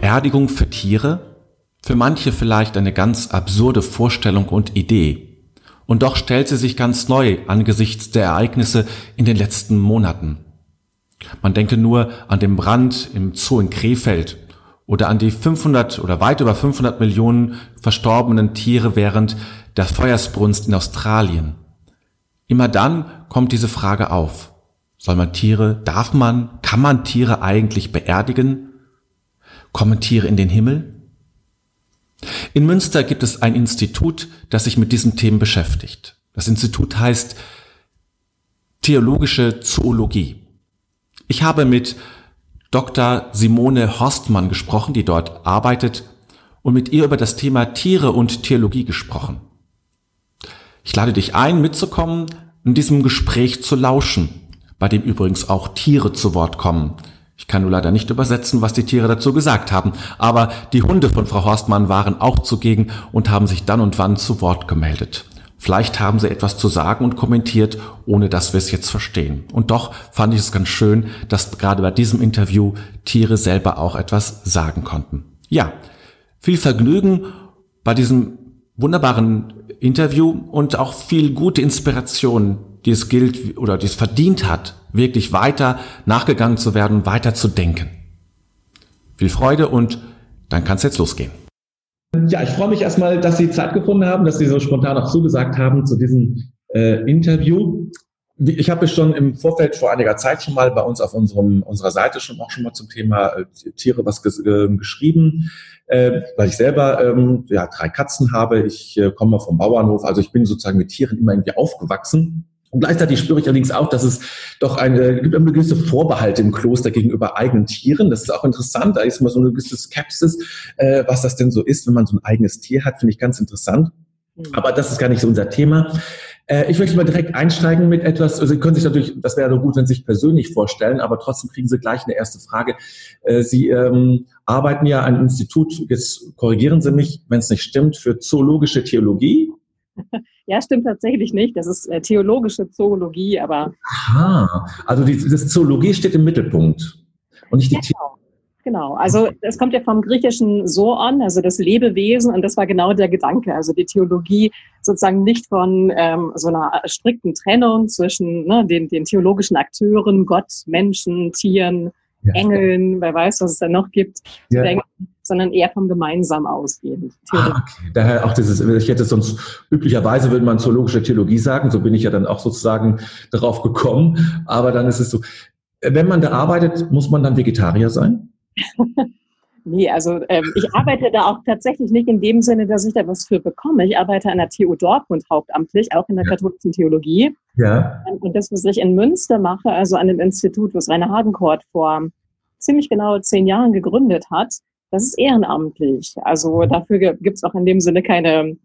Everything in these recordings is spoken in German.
Beerdigung für Tiere? Für manche vielleicht eine ganz absurde Vorstellung und Idee. Und doch stellt sie sich ganz neu angesichts der Ereignisse in den letzten Monaten. Man denke nur an den Brand im Zoo in Krefeld oder an die 500 oder weit über 500 Millionen verstorbenen Tiere während der Feuersbrunst in Australien. Immer dann kommt diese Frage auf. Soll man Tiere, darf man, kann man Tiere eigentlich beerdigen? Kommen Tiere in den Himmel? In Münster gibt es ein Institut, das sich mit diesen Themen beschäftigt. Das Institut heißt Theologische Zoologie. Ich habe mit Dr. Simone Horstmann gesprochen, die dort arbeitet, und mit ihr über das Thema Tiere und Theologie gesprochen. Ich lade dich ein, mitzukommen, in diesem Gespräch zu lauschen, bei dem übrigens auch Tiere zu Wort kommen. Ich kann nur leider nicht übersetzen, was die Tiere dazu gesagt haben, aber die Hunde von Frau Horstmann waren auch zugegen und haben sich dann und wann zu Wort gemeldet. Vielleicht haben sie etwas zu sagen und kommentiert, ohne dass wir es jetzt verstehen. Und doch fand ich es ganz schön, dass gerade bei diesem Interview Tiere selber auch etwas sagen konnten. Ja, viel Vergnügen bei diesem wunderbaren Interview und auch viel gute Inspiration, die es gilt oder die es verdient hat, wirklich weiter nachgegangen zu werden, weiter zu denken. Viel Freude und dann kann es jetzt losgehen. Ja, ich freue mich erstmal, dass Sie Zeit gefunden haben, dass Sie so spontan auch zugesagt haben zu diesem äh, Interview. Ich habe schon im Vorfeld vor einiger Zeit schon mal bei uns auf unserem, unserer Seite schon auch schon mal zum Thema äh, Tiere was ges äh, geschrieben, äh, weil ich selber ähm, ja, drei Katzen habe. Ich äh, komme vom Bauernhof, also ich bin sozusagen mit Tieren immer irgendwie aufgewachsen. Und gleichzeitig spüre ich allerdings auch, dass es doch eine, gibt eine gewisse Vorbehalte im Kloster gegenüber eigenen Tieren. Das ist auch interessant. Da ist immer so eine gewisse Skepsis, äh, was das denn so ist, wenn man so ein eigenes Tier hat, finde ich ganz interessant. Mhm. Aber das ist gar nicht so unser Thema. Äh, ich möchte mal direkt einsteigen mit etwas. Also Sie können sich natürlich, das wäre doch gut, wenn Sie sich persönlich vorstellen, aber trotzdem kriegen Sie gleich eine erste Frage. Äh, Sie ähm, arbeiten ja an einem Institut, jetzt korrigieren Sie mich, wenn es nicht stimmt, für zoologische Theologie. Ja, stimmt tatsächlich nicht. Das ist äh, theologische Zoologie, aber. Aha, also die, das Zoologie steht im Mittelpunkt und nicht die genau. Genau, also es kommt ja vom griechischen Zoon, also das Lebewesen, und das war genau der Gedanke. Also die Theologie sozusagen nicht von ähm, so einer strikten Trennung zwischen ne, den, den theologischen Akteuren, Gott, Menschen, Tieren, ja. Engeln, wer weiß, was es da noch gibt, ja. denken, sondern eher vom Gemeinsamen ausgehend. Ah, okay. Daher auch dieses, ich hätte sonst, üblicherweise würde man zoologische Theologie sagen, so bin ich ja dann auch sozusagen darauf gekommen, aber dann ist es so, wenn man da arbeitet, muss man dann Vegetarier sein? Nee, also ähm, ich arbeite da auch tatsächlich nicht in dem Sinne, dass ich da was für bekomme. Ich arbeite an der TU Dortmund hauptamtlich, auch in der ja. katholischen Theologie. Ja. Ähm, und das, was ich in Münster mache, also an dem Institut, was Rainer Hagenkort vor ziemlich genau zehn Jahren gegründet hat, das ist ehrenamtlich. Also dafür gibt es auch in dem Sinne keine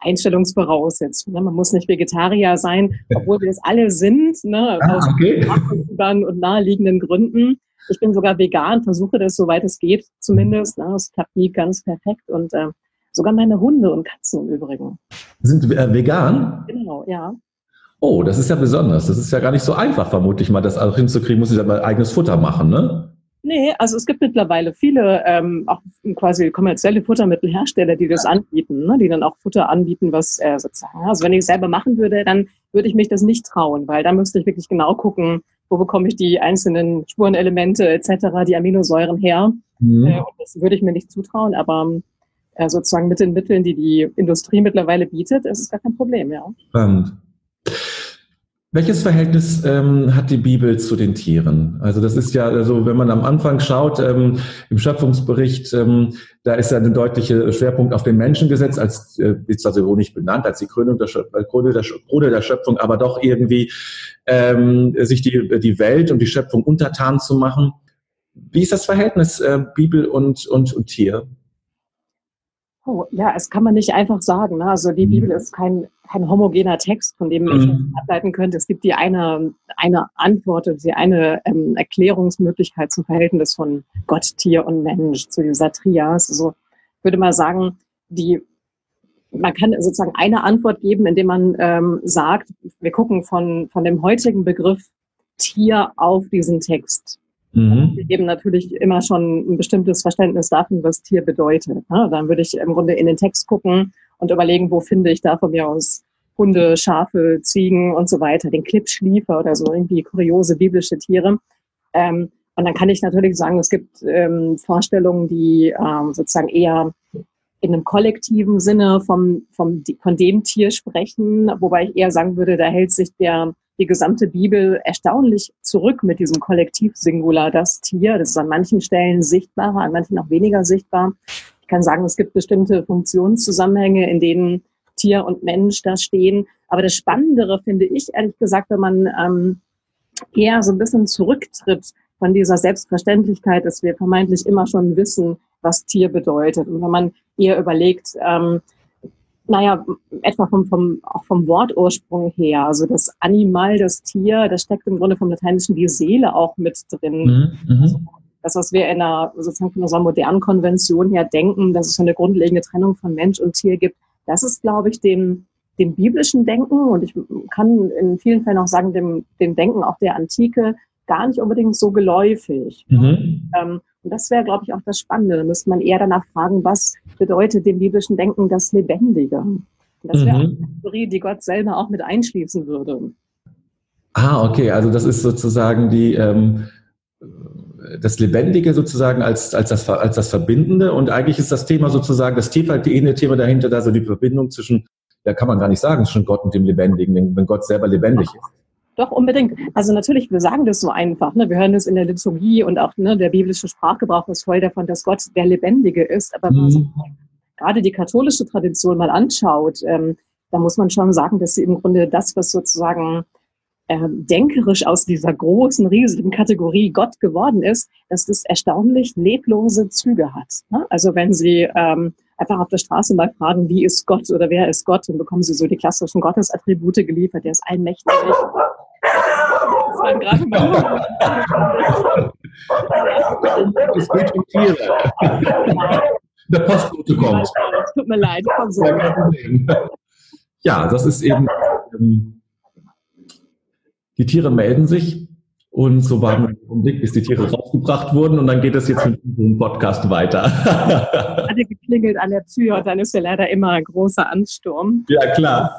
Einstellungsvoraussetzungen. Ne? Man muss nicht Vegetarier sein, obwohl wir das alle sind, ne, ah, aus okay. und naheliegenden Gründen. Ich bin sogar vegan, versuche das, soweit es geht, zumindest. Ne? Es klappt nie ganz perfekt und äh, sogar meine Hunde und Katzen im Übrigen. Sind äh, vegan? Genau, ja. Oh, das ist ja besonders. Das ist ja gar nicht so einfach, vermutlich mal das auch hinzukriegen, muss ich ja mal eigenes Futter machen, ne? Nee, also es gibt mittlerweile viele ähm, auch quasi kommerzielle Futtermittelhersteller, die das anbieten, ne? die dann auch Futter anbieten, was äh, sozusagen. Also wenn ich es selber machen würde, dann würde ich mich das nicht trauen, weil da müsste ich wirklich genau gucken, wo bekomme ich die einzelnen Spurenelemente etc., die Aminosäuren her. Mhm. Äh, das würde ich mir nicht zutrauen, aber äh, sozusagen mit den Mitteln, die die Industrie mittlerweile bietet, ist es gar kein Problem, ja. Spannend. Welches Verhältnis ähm, hat die Bibel zu den Tieren? Also das ist ja, also wenn man am Anfang schaut, ähm, im Schöpfungsbericht, ähm, da ist ja ein deutlicher Schwerpunkt auf den Menschen gesetzt, als äh, ist also nicht benannt, als die Krönung der, Krone der, Krone der Schöpfung, aber doch irgendwie ähm, sich die, die Welt und die Schöpfung untertan zu machen. Wie ist das Verhältnis äh, Bibel und, und, und Tier? Oh, ja, es kann man nicht einfach sagen. Ne? Also die mhm. Bibel ist kein, kein homogener Text, von dem ich mhm. ableiten könnte. Es gibt die eine, eine Antwort, die eine ähm, Erklärungsmöglichkeit zum Verhältnis von Gott, Tier und Mensch, zu dieser Trias. Also ich würde mal sagen, die, man kann sozusagen eine Antwort geben, indem man ähm, sagt, wir gucken von, von dem heutigen Begriff Tier auf diesen Text. Mhm. Eben natürlich immer schon ein bestimmtes Verständnis davon, was Tier bedeutet. Ne? Dann würde ich im Grunde in den Text gucken und überlegen, wo finde ich da von mir aus Hunde, Schafe, Ziegen und so weiter, den Klippschliefer oder so irgendwie kuriose biblische Tiere. Ähm, und dann kann ich natürlich sagen, es gibt ähm, Vorstellungen, die ähm, sozusagen eher in einem kollektiven Sinne vom, vom, von dem Tier sprechen, wobei ich eher sagen würde, da hält sich der, die gesamte Bibel erstaunlich zurück mit diesem Kollektiv-Singular, das Tier. Das ist an manchen Stellen sichtbarer, an manchen auch weniger sichtbar. Ich kann sagen, es gibt bestimmte Funktionszusammenhänge, in denen Tier und Mensch da stehen. Aber das Spannendere finde ich, ehrlich gesagt, wenn man ähm, eher so ein bisschen zurücktritt von dieser Selbstverständlichkeit, dass wir vermeintlich immer schon wissen, was Tier bedeutet. Und wenn man eher überlegt, ähm, naja, etwa vom, vom, auch vom Wortursprung her, also das Animal, das Tier, das steckt im Grunde vom Lateinischen die Seele auch mit drin. Mhm, mhm. also das, was wir in einer, sozusagen von unserer modernen Konvention her denken, dass es so eine grundlegende Trennung von Mensch und Tier gibt, das ist, glaube ich, dem, dem biblischen Denken und ich kann in vielen Fällen auch sagen, dem, dem Denken auch der Antike gar nicht unbedingt so geläufig. Mhm. Ähm, und das wäre, glaube ich, auch das Spannende. Da müsste man eher danach fragen, was bedeutet dem biblischen Denken das Lebendige? Und das wäre mhm. eine Theorie, die Gott selber auch mit einschließen würde. Ah, okay. Also das ist sozusagen die ähm, das Lebendige sozusagen als, als, das, als das Verbindende. Und eigentlich ist das Thema sozusagen, das tieferliegende Thema dahinter, da so die Verbindung zwischen, da kann man gar nicht sagen, zwischen Gott und dem Lebendigen, wenn Gott selber lebendig ist. Doch, unbedingt. Also natürlich, wir sagen das so einfach. Ne? Wir hören das in der Liturgie und auch ne, der biblische Sprachgebrauch ist voll davon, dass Gott der Lebendige ist. Aber wenn man so gerade die katholische Tradition mal anschaut, ähm, da muss man schon sagen, dass sie im Grunde das, was sozusagen ähm, denkerisch aus dieser großen, riesigen Kategorie Gott geworden ist, dass das erstaunlich leblose Züge hat. Ne? Also wenn Sie ähm, einfach auf der Straße mal fragen, wie ist Gott oder wer ist Gott, dann bekommen Sie so die klassischen Gottesattribute geliefert. Der ist allmächtig, das waren gerade mal. Es geht um Tiere. Der Postbote kommt. Es tut mir leid. So. Ja, das ist eben, ähm, die Tiere melden sich und so warten wir einen Blick, bis die Tiere rausgebracht wurden und dann geht es jetzt mit unserem Podcast weiter. Hatte geklingelt an der Tür und dann ist ja leider immer ein großer Ansturm. Ja, klar.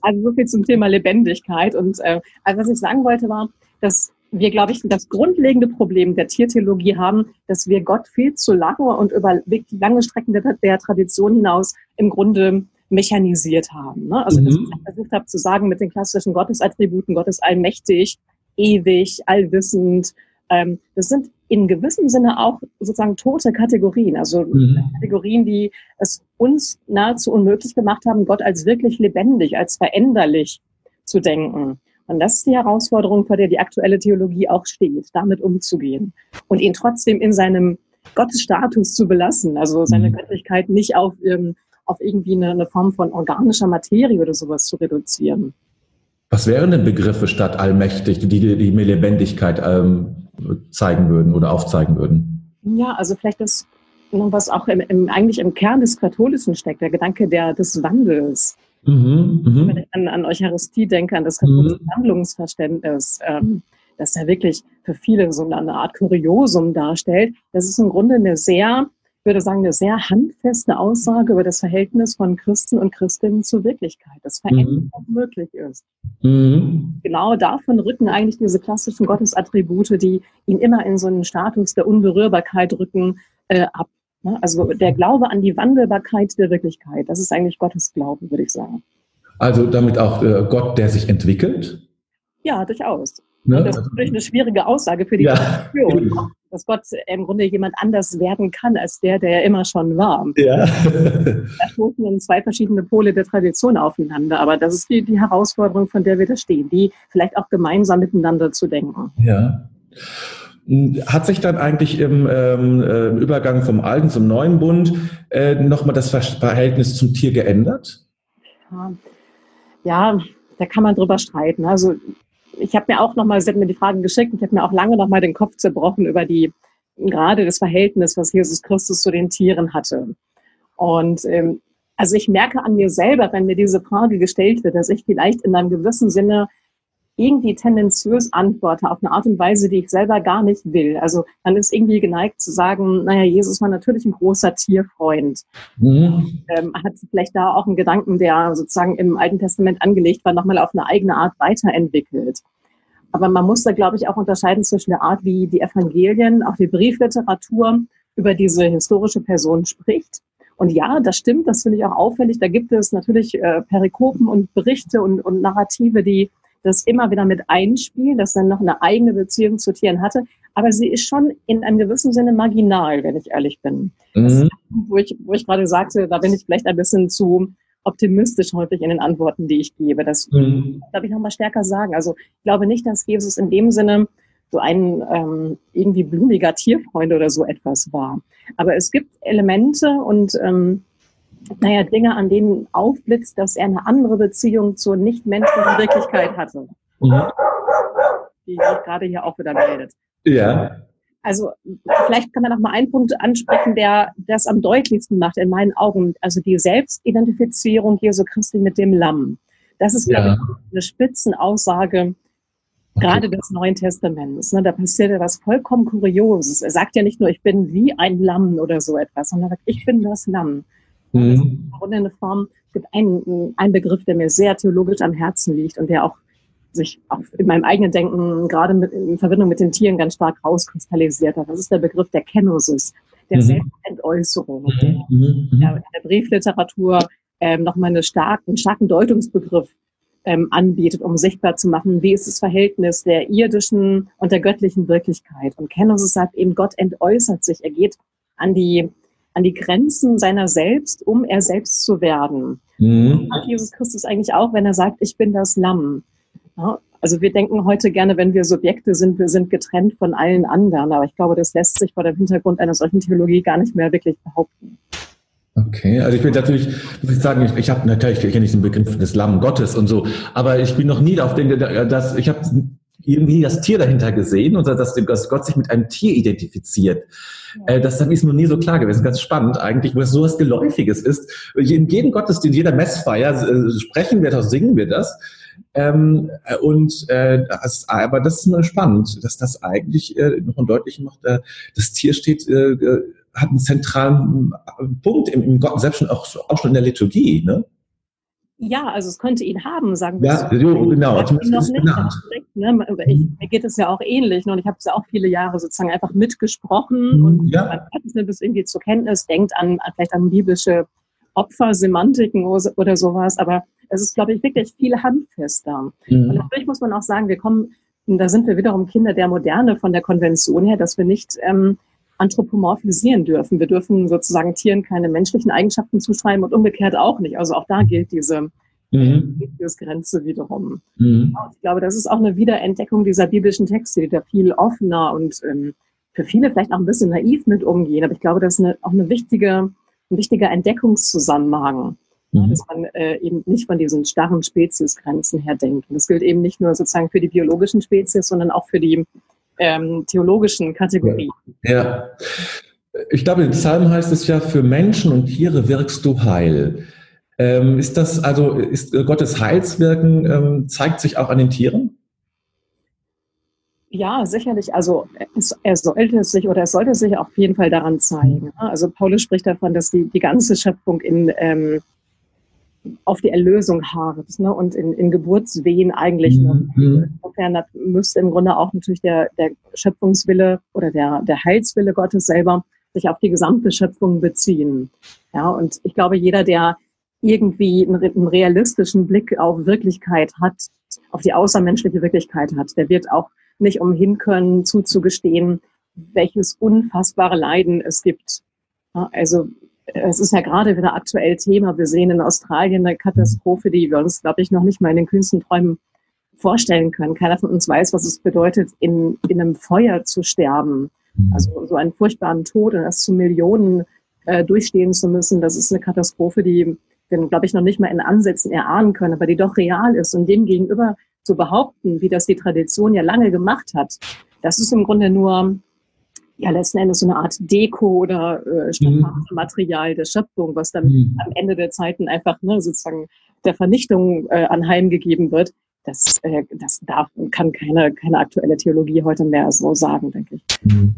Also so viel zum Thema Lebendigkeit. Und äh, also was ich sagen wollte war, dass wir, glaube ich, das grundlegende Problem der Tiertheologie haben, dass wir Gott viel zu lange und über lange Strecken der, der Tradition hinaus im Grunde mechanisiert haben. Ne? Also, mhm. dass ich versucht habe zu sagen, mit den klassischen Gottesattributen, Gott ist allmächtig, ewig, allwissend. Ähm, das sind in gewissem Sinne auch sozusagen tote Kategorien, also mhm. Kategorien, die es uns nahezu unmöglich gemacht haben, Gott als wirklich lebendig, als veränderlich zu denken. Und das ist die Herausforderung, vor der die aktuelle Theologie auch steht, damit umzugehen und ihn trotzdem in seinem Gottesstatus zu belassen, also seine mhm. Göttlichkeit nicht auf, ähm, auf irgendwie eine, eine Form von organischer Materie oder sowas zu reduzieren. Was wären denn Begriffe statt allmächtig, die, die, mir Lebendigkeit ähm, zeigen würden oder aufzeigen würden? Ja, also vielleicht das, was auch im, im, eigentlich im Kern des Katholischen steckt, der Gedanke der, des Wandels. Mhm, mh. Wenn ich an, an Eucharistie denke, an das katholische mhm. Handlungsverständnis, ähm, das ja wirklich für viele so eine Art Kuriosum darstellt, das ist im Grunde eine sehr würde sagen, eine sehr handfeste Aussage über das Verhältnis von Christen und Christinnen zur Wirklichkeit, das Veränderung mhm. möglich ist. Mhm. Genau davon rücken eigentlich diese klassischen Gottesattribute, die ihn immer in so einen Status der Unberührbarkeit rücken, äh, ab. Ne? Also der Glaube an die Wandelbarkeit der Wirklichkeit, das ist eigentlich Gottes Glaube, würde ich sagen. Also damit auch äh, Gott, der sich entwickelt? Ja, durchaus. Ne? Das ist natürlich eine schwierige Aussage für die ja. Tradition dass Gott im Grunde jemand anders werden kann als der, der er immer schon war. Ja. da stoßen dann zwei verschiedene Pole der Tradition aufeinander. Aber das ist die, die Herausforderung, von der wir da stehen, die vielleicht auch gemeinsam miteinander zu denken. Ja. Hat sich dann eigentlich im ähm, äh, Übergang vom alten zum neuen Bund äh, nochmal das Verhältnis zum Tier geändert? Ja. ja, da kann man drüber streiten. Also ich habe mir auch nochmal, Sie hat mir die Fragen geschickt, ich habe mir auch lange nochmal den Kopf zerbrochen über die, gerade das Verhältnis, was Jesus Christus zu den Tieren hatte. Und ähm, also ich merke an mir selber, wenn mir diese Frage gestellt wird, dass ich vielleicht in einem gewissen Sinne irgendwie tendenziös antworte auf eine Art und Weise, die ich selber gar nicht will. Also man ist irgendwie geneigt zu sagen, naja, Jesus war natürlich ein großer Tierfreund. Mhm. Ähm, hat vielleicht da auch einen Gedanken, der sozusagen im Alten Testament angelegt war, nochmal auf eine eigene Art weiterentwickelt. Aber man muss da, glaube ich, auch unterscheiden zwischen der Art, wie die Evangelien, auch die Briefliteratur über diese historische Person spricht. Und ja, das stimmt, das finde ich auch auffällig. Da gibt es natürlich äh, Perikopen und Berichte und, und Narrative, die das immer wieder mit einspielen, dass er noch eine eigene Beziehung zu Tieren hatte. Aber sie ist schon in einem gewissen Sinne marginal, wenn ich ehrlich bin. Mhm. wo ich, wo ich gerade sagte, da bin ich vielleicht ein bisschen zu optimistisch häufig in den Antworten, die ich gebe. Das mhm. darf ich nochmal stärker sagen. Also ich glaube nicht, dass Jesus in dem Sinne so ein ähm, irgendwie blumiger Tierfreund oder so etwas war. Aber es gibt Elemente und ähm, naja, Dinge, an denen aufblitzt, dass er eine andere Beziehung zur nichtmenschlichen Wirklichkeit hatte. Mhm. Die sich gerade hier auch wieder meldet. Ja. Also vielleicht kann man noch mal einen Punkt ansprechen, der das am deutlichsten macht in meinen Augen. Also die Selbstidentifizierung Jesu Christi mit dem Lamm. Das ist, ja. glaube ich, eine Spitzenaussage okay. gerade des Neuen Testaments. Ne? Da passiert ja was vollkommen Kurioses. Er sagt ja nicht nur, ich bin wie ein Lamm oder so etwas, sondern er sagt, ich bin das Lamm. Mhm. Ist eine Form, es gibt einen, einen Begriff, der mir sehr theologisch am Herzen liegt und der auch sich auch in meinem eigenen Denken gerade mit, in Verbindung mit den Tieren ganz stark rauskristallisiert hat. Das ist der Begriff der Kenosis, der mhm. Selbstentäußerung. Mhm. mhm. mhm. Ja, in der Briefliteratur ähm, nochmal eine stark, einen starken Deutungsbegriff ähm, anbietet, um sichtbar zu machen, wie ist das Verhältnis der irdischen und der göttlichen Wirklichkeit. Und Kenosis sagt eben, Gott entäußert sich. Er geht an die an die Grenzen seiner selbst, um er selbst zu werden. Mhm. Und Jesus Christus eigentlich auch, wenn er sagt, ich bin das Lamm. Ja, also wir denken heute gerne, wenn wir Subjekte sind, wir sind getrennt von allen anderen. Aber ich glaube, das lässt sich vor dem Hintergrund einer solchen Theologie gar nicht mehr wirklich behaupten. Okay, also ich bin natürlich, muss ich sagen, ich, ich habe natürlich, ich kenne diesen Begriff des Lamm Gottes und so, aber ich bin noch nie auf den, dass ich habe irgendwie das Tier dahinter gesehen und dass, dass Gott sich mit einem Tier identifiziert. Äh, das ist mir noch nie so klar gewesen. Ganz spannend eigentlich, wo es so was Geläufiges ist. In jedem Gottesdienst, jeder Messfeier äh, sprechen wir das, singen wir das. Ähm, und äh, das, aber das ist nur spannend, dass das eigentlich äh, noch deutlich macht, äh, das Tier steht, äh, äh, hat einen zentralen Punkt im, im Gott, selbst schon auch, auch schon in der Liturgie, ne? Ja, also es könnte ihn haben, sagen wir ja, so. So, genau. Ich noch nicht ne? ich, mhm. mir geht es ja auch ähnlich. Ne? Und ich habe es ja auch viele Jahre sozusagen einfach mitgesprochen mhm, und ja. man hat es irgendwie zur Kenntnis, denkt an, an vielleicht an biblische Opfersemantiken oder sowas. Aber es ist, glaube ich, wirklich viel handfester. Mhm. Und natürlich muss man auch sagen, wir kommen, da sind wir wiederum Kinder der Moderne von der Konvention her, dass wir nicht ähm, anthropomorphisieren dürfen. Wir dürfen sozusagen Tieren keine menschlichen Eigenschaften zuschreiben und umgekehrt auch nicht. Also auch da gilt diese mhm. Grenze wiederum. Mhm. Ich glaube, das ist auch eine Wiederentdeckung dieser biblischen Texte, die da viel offener und ähm, für viele vielleicht auch ein bisschen naiv mit umgehen. Aber ich glaube, das ist eine, auch eine wichtige, ein wichtiger Entdeckungszusammenhang. Mhm. Dass man äh, eben nicht von diesen starren Speziesgrenzen her denkt. Und das gilt eben nicht nur sozusagen für die biologischen Spezies, sondern auch für die ähm, theologischen Kategorien. Ja. Ich glaube, im Psalm heißt es ja, für Menschen und Tiere wirkst du heil. Ähm, ist das also, ist Gottes Heilswirken, ähm, zeigt sich auch an den Tieren? Ja, sicherlich. Also es, er sollte sich oder es sollte sich auf jeden Fall daran zeigen. Also Paulus spricht davon, dass die, die ganze Schöpfung in, ähm, auf die Erlösung harrt ne? und in, in Geburtswehen eigentlich. Mhm. Insofern müsste im Grunde auch natürlich der, der Schöpfungswille oder der, der Heilswille Gottes selber sich auf die gesamte Schöpfung beziehen. Ja, und ich glaube, jeder, der irgendwie einen, realistischen Blick auf Wirklichkeit hat, auf die außermenschliche Wirklichkeit hat, der wird auch nicht umhin können, zuzugestehen, welches unfassbare Leiden es gibt. Also es ist ja gerade wieder aktuell Thema. Wir sehen in Australien eine Katastrophe, die wir uns, glaube ich, noch nicht mal in den kühnsten Träumen vorstellen können. Keiner von uns weiß, was es bedeutet, in, in einem Feuer zu sterben. Mhm. Also so einen furchtbaren Tod und das zu Millionen äh, durchstehen zu müssen, das ist eine Katastrophe, die wir, glaube ich, noch nicht mal in Ansätzen erahnen können, aber die doch real ist. Und dem gegenüber zu behaupten, wie das die Tradition ja lange gemacht hat, das ist im Grunde nur ja letzten Endes so eine Art Deko oder äh, mhm. Material der Schöpfung, was dann mhm. am Ende der Zeiten einfach ne, sozusagen der Vernichtung äh, anheimgegeben wird. das, äh, das darf, kann keine, keine aktuelle Theologie heute mehr so sagen, denke ich. Mhm.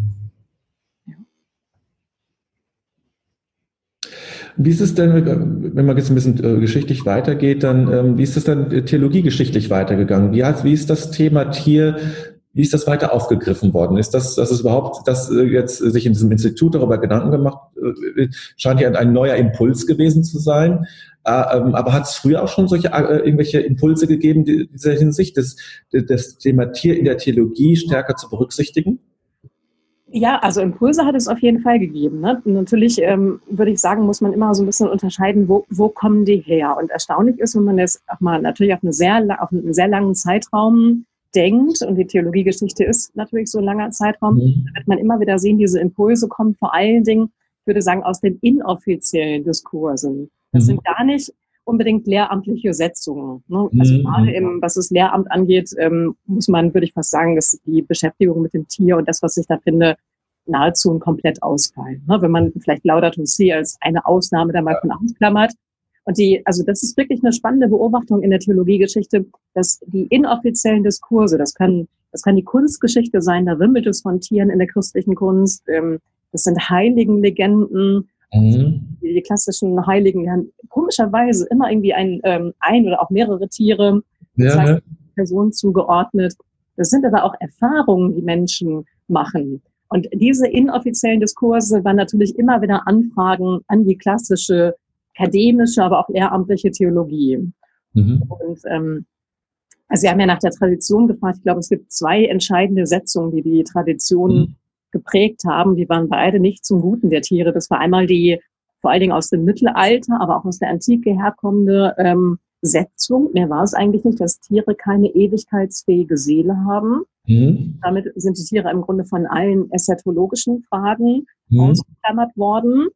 Wie ist es denn, wenn man jetzt ein bisschen äh, geschichtlich weitergeht, dann ähm, wie ist es dann äh, theologiegeschichtlich weitergegangen? Wie, wie ist das Thema Tier, wie ist das weiter aufgegriffen worden? Ist das, dass es überhaupt, dass äh, jetzt sich in diesem Institut darüber Gedanken gemacht, scheint ja ein neuer Impuls gewesen zu sein. Ähm, aber hat es früher auch schon solche irgendwelche Impulse gegeben, in dieser Hinsicht, das, das Thema Tier in der Theologie stärker zu berücksichtigen? Ja, also Impulse hat es auf jeden Fall gegeben. Ne? Natürlich ähm, würde ich sagen, muss man immer so ein bisschen unterscheiden, wo, wo kommen die her. Und erstaunlich ist, wenn man das auch mal natürlich auf, eine sehr, auf einen sehr langen Zeitraum denkt, und die Theologiegeschichte ist natürlich so ein langer Zeitraum, mhm. wird man immer wieder sehen, diese Impulse kommen vor allen Dingen, ich würde sagen, aus den inoffiziellen Diskursen. Das mhm. sind gar nicht unbedingt lehramtliche Setzungen. Ne? Also mhm. gerade im, was das Lehramt angeht, ähm, muss man, würde ich fast sagen, dass die Beschäftigung mit dem Tier und das, was ich da finde, nahezu ein komplett ausfallen. Ne? Wenn man vielleicht Laudato Si als eine Ausnahme da mal von ausklammert. Und die, also das ist wirklich eine spannende Beobachtung in der Theologiegeschichte, dass die inoffiziellen Diskurse, das kann, das kann die Kunstgeschichte sein, da wimmelt es von Tieren in der christlichen Kunst, ähm, das sind Heiligenlegenden, Mhm. Die, die, klassischen Heiligen, die haben komischerweise immer irgendwie ein, ähm, ein oder auch mehrere Tiere, ja, ne? Personen zugeordnet. Das sind aber auch Erfahrungen, die Menschen machen. Und diese inoffiziellen Diskurse waren natürlich immer wieder Anfragen an die klassische akademische, aber auch lehramtliche Theologie. Mhm. Und ähm, also Sie haben ja nach der Tradition gefragt. Ich glaube, es gibt zwei entscheidende Setzungen, die die Tradition mhm geprägt haben, die waren beide nicht zum Guten der Tiere. Das war einmal die vor allen Dingen aus dem Mittelalter, aber auch aus der Antike herkommende ähm, Setzung. Mehr war es eigentlich nicht, dass Tiere keine ewigkeitsfähige Seele haben. Mhm. Damit sind die Tiere im Grunde von allen eschatologischen Fragen mhm. ausgeklammert worden.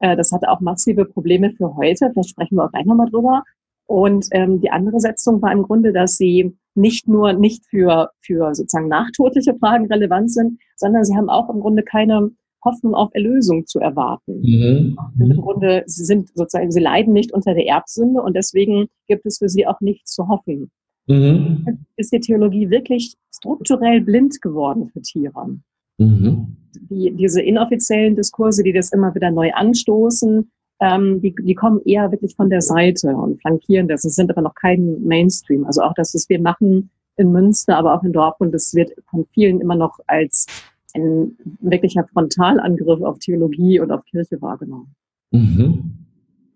Äh, das hatte auch massive Probleme für heute. Vielleicht sprechen wir auch gleich nochmal drüber. Und ähm, die andere Setzung war im Grunde, dass sie nicht nur nicht für, für sozusagen nachtotliche Fragen relevant sind, sondern sie haben auch im Grunde keine Hoffnung auf Erlösung zu erwarten. Mhm. Im. Grunde, sie sind sozusagen, sie leiden nicht unter der Erbsünde und deswegen gibt es für sie auch nichts zu hoffen. Mhm. Ist die Theologie wirklich strukturell blind geworden für Tiere? Mhm. Die, diese inoffiziellen Diskurse, die das immer wieder neu anstoßen, ähm, die, die kommen eher wirklich von der Seite und flankieren das. Es sind aber noch kein Mainstream. Also auch das, was wir machen in Münster, aber auch in Dortmund, das wird von vielen immer noch als ein wirklicher Frontalangriff auf Theologie und auf Kirche wahrgenommen. Mhm.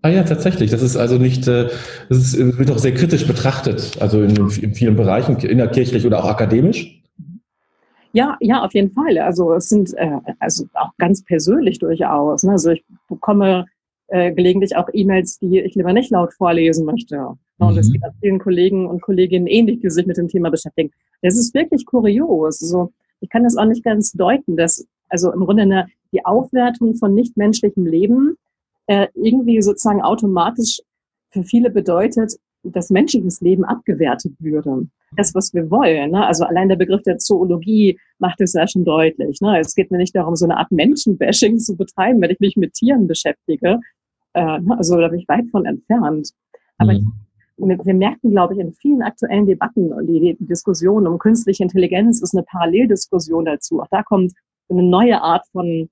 Ah ja, tatsächlich. Das ist also nicht, äh, das ist, wird auch sehr kritisch betrachtet, also in, in vielen Bereichen, innerkirchlich oder auch akademisch. Ja, ja, auf jeden Fall. Also es sind äh, also auch ganz persönlich durchaus. Ne? Also ich bekomme äh, gelegentlich auch E-Mails, die ich lieber nicht laut vorlesen möchte. Und es mhm. geht vielen Kollegen und Kolleginnen ähnlich, die sich mit dem Thema beschäftigen. Das ist wirklich kurios. Also, ich kann das auch nicht ganz deuten, dass also im Grunde eine, die Aufwertung von nichtmenschlichem Leben äh, irgendwie sozusagen automatisch für viele bedeutet, dass menschliches Leben abgewertet würde. Das, was wir wollen. Ne? Also allein der Begriff der Zoologie macht es ja schon deutlich. Ne? Es geht mir nicht darum, so eine Art Menschenbashing zu betreiben, wenn ich mich mit Tieren beschäftige, äh, ne, also da bin ich weit von entfernt. Aber mhm. ich, wir merken, glaube ich, in vielen aktuellen Debatten und die, die Diskussion um künstliche Intelligenz ist eine Paralleldiskussion dazu. Auch da kommt eine neue Art von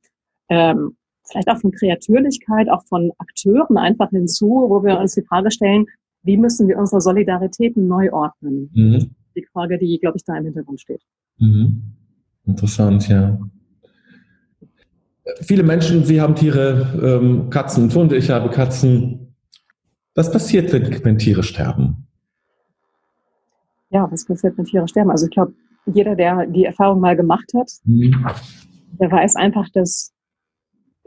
ähm, vielleicht auch von Kreatürlichkeit, auch von Akteuren einfach hinzu, wo wir uns die Frage stellen, wie müssen wir unsere Solidaritäten neu ordnen? Mhm. Die Frage, die, glaube ich, da im Hintergrund steht. Mhm. Interessant, ja viele Menschen, sie haben Tiere, ähm, Katzen und Hunde, ich habe Katzen. Was passiert, wenn, wenn Tiere sterben? Ja, was passiert, wenn Tiere sterben? Also ich glaube, jeder, der die Erfahrung mal gemacht hat, mhm. der weiß einfach, dass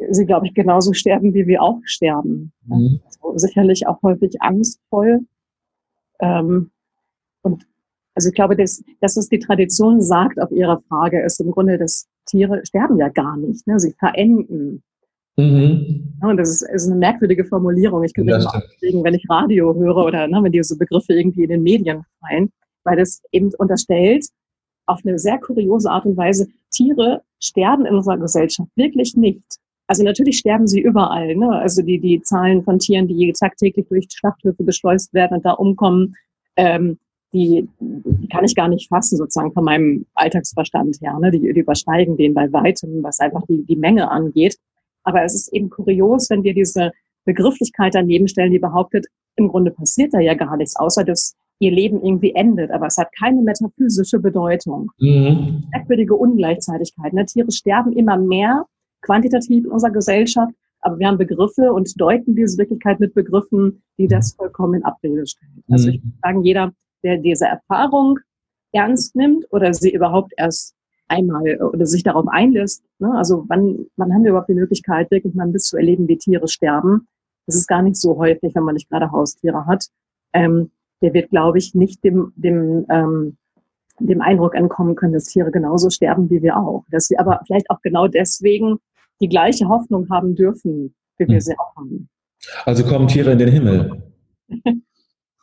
sie, glaube ich, genauso sterben, wie wir auch sterben. Mhm. Also sicherlich auch häufig angstvoll. Ähm, und also ich glaube, dass, dass es die Tradition sagt auf Ihre Frage, ist im Grunde, dass Tiere sterben ja gar nicht, ne? sie verenden. Mhm. Ja, und das ist, ist, eine merkwürdige Formulierung. Ich könnte mich mal aufregen, wenn ich Radio höre oder ne, wenn diese Begriffe irgendwie in den Medien fallen, weil das eben unterstellt, auf eine sehr kuriose Art und Weise, Tiere sterben in unserer Gesellschaft wirklich nicht. Also natürlich sterben sie überall. Ne? Also die, die Zahlen von Tieren, die tagtäglich durch Schlachthöfe geschleust werden und da umkommen, ähm, die, die kann ich gar nicht fassen, sozusagen von meinem Alltagsverstand her. Ne? Die, die übersteigen den bei weitem, was einfach die, die Menge angeht. Aber es ist eben kurios, wenn wir diese Begrifflichkeit daneben stellen, die behauptet, im Grunde passiert da ja gar nichts, außer dass ihr Leben irgendwie endet. Aber es hat keine metaphysische Bedeutung. Mhm. Merkwürdige Ungleichzeitigkeit. Ne? Tiere sterben immer mehr quantitativ in unserer Gesellschaft, aber wir haben Begriffe und deuten diese Wirklichkeit mit Begriffen, die das vollkommen in Abrede stellen. Also ich würde sagen, jeder, der diese Erfahrung ernst nimmt oder sie überhaupt erst einmal oder sich darauf einlässt, ne? also wann, wann haben wir überhaupt die Möglichkeit, wirklich mal ein bisschen zu erleben, wie Tiere sterben, das ist gar nicht so häufig, wenn man nicht gerade Haustiere hat. Ähm, der wird, glaube ich, nicht dem, dem, ähm, dem Eindruck entkommen können, dass Tiere genauso sterben wie wir auch. Dass sie aber vielleicht auch genau deswegen die gleiche Hoffnung haben dürfen, wie wir hm. sie auch haben. Also kommen Tiere in den Himmel.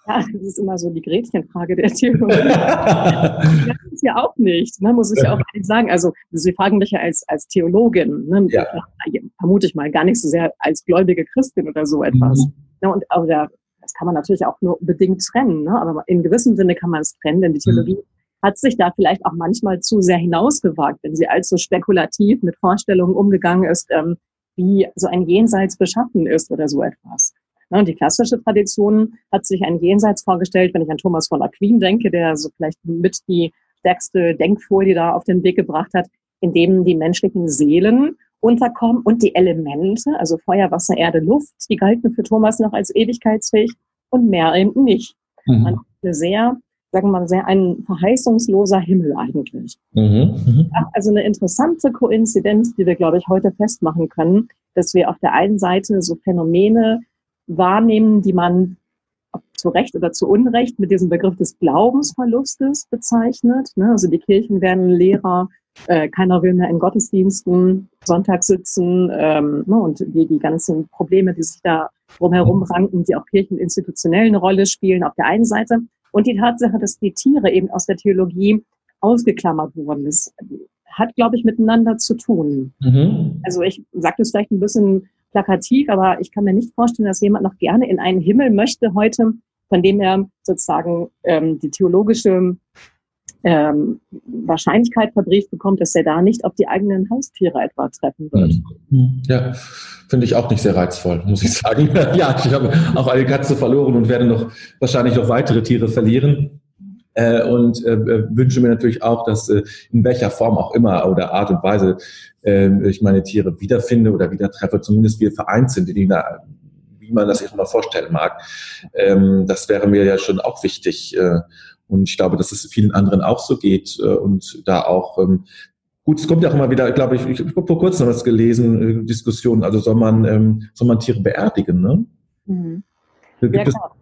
Ja, das ist immer so die Gretchenfrage der Theologie. das ist ja auch nicht, ne, muss ich ja auch ehrlich sagen. Also Sie fragen mich ja als, als Theologin, ne, ja. vermute ich mal, gar nicht so sehr als gläubige Christin oder so etwas. Mhm. Ne, und oder, das kann man natürlich auch nur bedingt trennen, ne, aber in gewissem Sinne kann man es trennen, denn die mhm. Theologie mhm. Hat sich da vielleicht auch manchmal zu sehr hinausgewagt, wenn sie allzu spekulativ mit Vorstellungen umgegangen ist, ähm, wie so ein Jenseits beschaffen ist oder so etwas. Ne, und die klassische Tradition hat sich ein Jenseits vorgestellt, wenn ich an Thomas von Aquin denke, der so vielleicht mit die stärkste Denkfolie da auf den Weg gebracht hat, in dem die menschlichen Seelen unterkommen und die Elemente, also Feuer, Wasser, Erde, Luft, die galten für Thomas noch als ewigkeitsfähig und mehr eben nicht. Mhm. Man sehr, sagen wir mal, sehr ein verheißungsloser Himmel eigentlich. Mhm. Mhm. Also eine interessante Koinzidenz, die wir, glaube ich, heute festmachen können, dass wir auf der einen Seite so Phänomene wahrnehmen, die man zu Recht oder zu Unrecht mit diesem Begriff des Glaubensverlustes bezeichnet. Ne? Also die Kirchen werden leerer, äh, keiner will mehr in Gottesdiensten Sonntag sitzen ähm, ne? und die, die ganzen Probleme, die sich da drumherum ranken, die auch Kirchen institutionell eine Rolle spielen auf der einen Seite und die Tatsache, dass die Tiere eben aus der Theologie ausgeklammert wurden. Das hat, glaube ich, miteinander zu tun. Mhm. Also ich sage das vielleicht ein bisschen plakativ, aber ich kann mir nicht vorstellen, dass jemand noch gerne in einen Himmel möchte heute, von dem er sozusagen ähm, die theologische ähm, Wahrscheinlichkeit verbrieft bekommt, dass er da nicht auf die eigenen Haustiere etwa treffen wird. Mhm. Ja, finde ich auch nicht sehr reizvoll, muss ich sagen. ja, ich habe auch eine Katze verloren und werde noch wahrscheinlich noch weitere Tiere verlieren. Äh, und äh, wünsche mir natürlich auch, dass äh, in welcher Form auch immer oder Art und Weise äh, ich meine Tiere wiederfinde oder wieder treffe, zumindest wir vereint sind, die da, wie man das sich mal vorstellen mag. Ähm, das wäre mir ja schon auch wichtig. Und ich glaube, dass es vielen anderen auch so geht äh, und da auch ähm, Gut, es kommt ja auch immer wieder, glaube ich, ich habe vor kurzem was gelesen, äh, Diskussionen, also soll man, ähm, soll man Tiere beerdigen, ne? Mhm. Ja, klar.